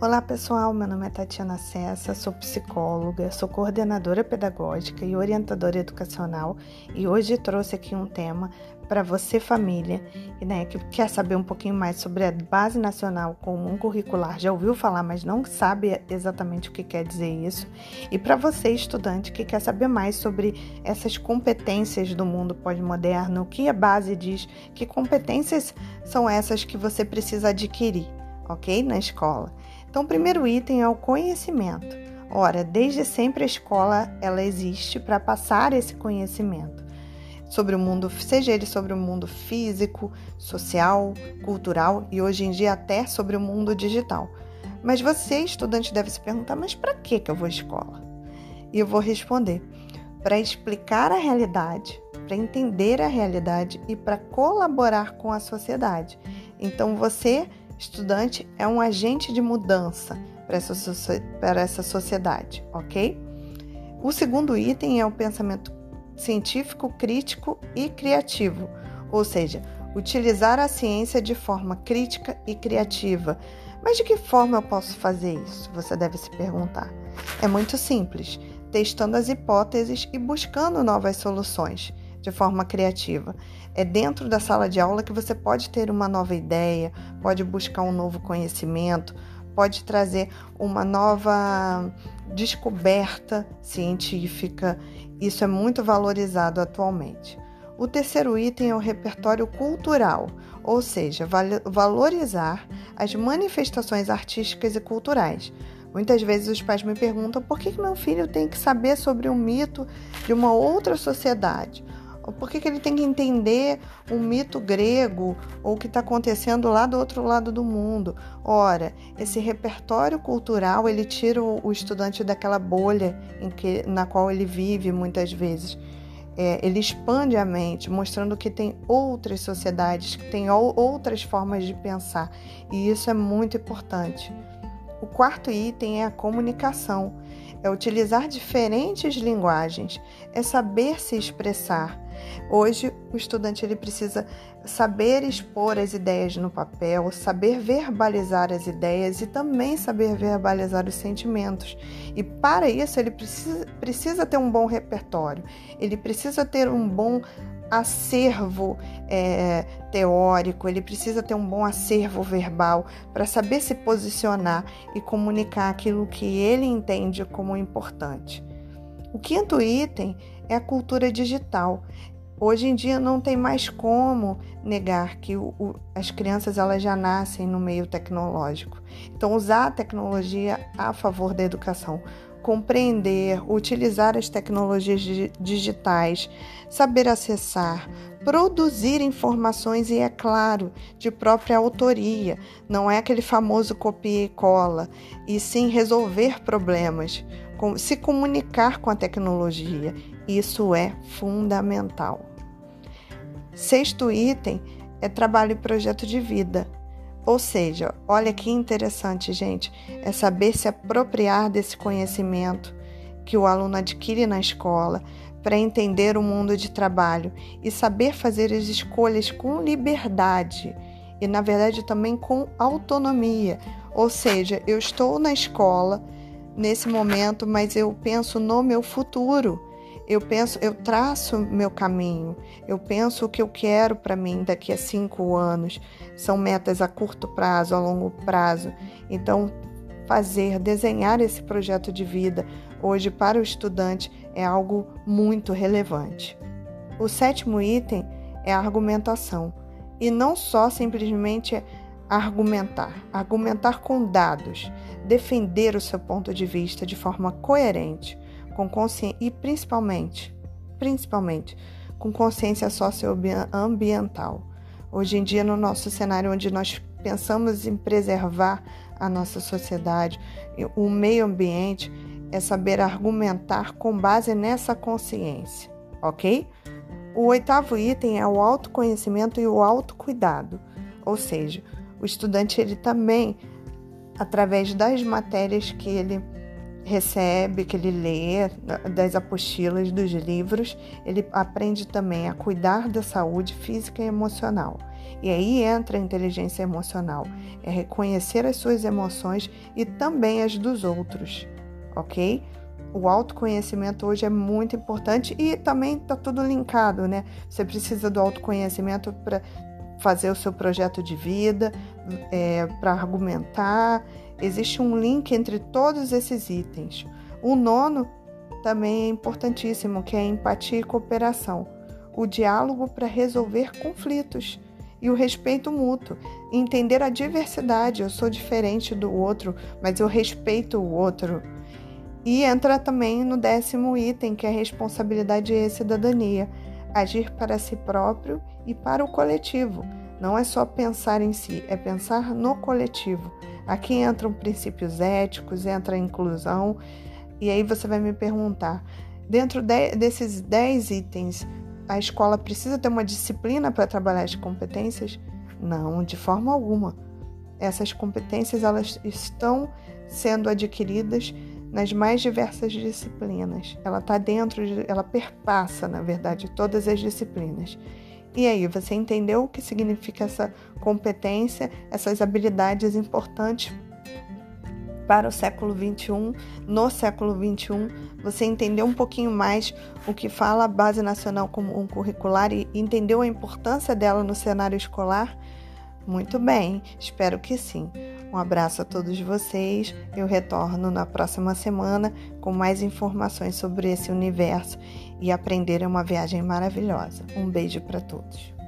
Olá pessoal, meu nome é Tatiana Cessa, sou psicóloga, sou coordenadora pedagógica e orientadora educacional e hoje trouxe aqui um tema para você família né, que quer saber um pouquinho mais sobre a Base Nacional Comum Curricular, já ouviu falar, mas não sabe exatamente o que quer dizer isso, e para você estudante que quer saber mais sobre essas competências do mundo pós-moderno, o que a base diz, que competências são essas que você precisa adquirir, ok? Na escola. Então, o primeiro item é o conhecimento. Ora, desde sempre a escola ela existe para passar esse conhecimento sobre o mundo, seja ele sobre o mundo físico, social, cultural e hoje em dia até sobre o mundo digital. Mas você, estudante, deve se perguntar: mas para que eu vou à escola? E eu vou responder: para explicar a realidade, para entender a realidade e para colaborar com a sociedade. Então você Estudante é um agente de mudança para essa, para essa sociedade, ok? O segundo item é o pensamento científico, crítico e criativo, ou seja, utilizar a ciência de forma crítica e criativa. Mas de que forma eu posso fazer isso? Você deve se perguntar. É muito simples, testando as hipóteses e buscando novas soluções de forma criativa. É dentro da sala de aula que você pode ter uma nova ideia, pode buscar um novo conhecimento, pode trazer uma nova descoberta científica. Isso é muito valorizado atualmente. O terceiro item é o repertório cultural, ou seja, valorizar as manifestações artísticas e culturais. Muitas vezes os pais me perguntam por que meu filho tem que saber sobre um mito de uma outra sociedade por que, que ele tem que entender um mito grego ou o que está acontecendo lá do outro lado do mundo? Ora, esse repertório cultural ele tira o, estudante daquela bolha em que, na qual ele vive muitas vezes. É, ele expande a mente, mostrando que tem outras sociedades, que tem outras formas de pensar. E isso é muito importante. O quarto item é a comunicação. É utilizar diferentes linguagens, é saber se expressar. Hoje, o estudante ele precisa saber expor as ideias no papel, saber verbalizar as ideias e também saber verbalizar os sentimentos. E para isso, ele precisa, precisa ter um bom repertório, ele precisa ter um bom acervo é, teórico, ele precisa ter um bom acervo verbal para saber se posicionar e comunicar aquilo que ele entende como importante. O quinto item é a cultura digital. Hoje em dia não tem mais como negar que o, o, as crianças elas já nascem no meio tecnológico. Então usar a tecnologia a favor da educação compreender, utilizar as tecnologias digitais, saber acessar, produzir informações e, é claro, de própria autoria. Não é aquele famoso copia e cola, e sim resolver problemas, se comunicar com a tecnologia. Isso é fundamental. Sexto item é trabalho e projeto de vida. Ou seja, olha que interessante, gente, é saber se apropriar desse conhecimento que o aluno adquire na escola para entender o mundo de trabalho e saber fazer as escolhas com liberdade e, na verdade, também com autonomia. Ou seja, eu estou na escola nesse momento, mas eu penso no meu futuro eu penso, eu traço meu caminho, eu penso o que eu quero para mim daqui a cinco anos. São metas a curto prazo, a longo prazo. Então, fazer, desenhar esse projeto de vida hoje para o estudante é algo muito relevante. O sétimo item é a argumentação. E não só simplesmente argumentar, argumentar com dados, defender o seu ponto de vista de forma coerente com consciência e principalmente, principalmente com consciência socioambiental. Hoje em dia, no nosso cenário onde nós pensamos em preservar a nossa sociedade, o meio ambiente, é saber argumentar com base nessa consciência, ok? O oitavo item é o autoconhecimento e o autocuidado, ou seja, o estudante ele também, através das matérias que ele recebe, que ele lê das apostilas dos livros, ele aprende também a cuidar da saúde física e emocional. E aí entra a inteligência emocional, é reconhecer as suas emoções e também as dos outros, ok? O autoconhecimento hoje é muito importante e também está tudo linkado, né? Você precisa do autoconhecimento para fazer o seu projeto de vida, é, para argumentar. Existe um link entre todos esses itens. O nono também é importantíssimo, que é empatia e cooperação. O diálogo para resolver conflitos e o respeito mútuo. Entender a diversidade. Eu sou diferente do outro, mas eu respeito o outro. E entra também no décimo item, que é responsabilidade e cidadania. Agir para si próprio e para o coletivo. Não é só pensar em si, é pensar no coletivo. Aqui entram princípios éticos, entra a inclusão. E aí você vai me perguntar: dentro de, desses 10 itens, a escola precisa ter uma disciplina para trabalhar as competências? Não, de forma alguma. Essas competências elas estão sendo adquiridas nas mais diversas disciplinas. Ela está dentro, de, ela perpassa, na verdade, todas as disciplinas. E aí, você entendeu o que significa essa competência, essas habilidades importantes para o século 21, no século 21, você entendeu um pouquinho mais o que fala a Base Nacional Comum Curricular e entendeu a importância dela no cenário escolar? Muito bem, espero que sim. Um abraço a todos vocês. Eu retorno na próxima semana com mais informações sobre esse universo e aprender uma viagem maravilhosa. Um beijo para todos.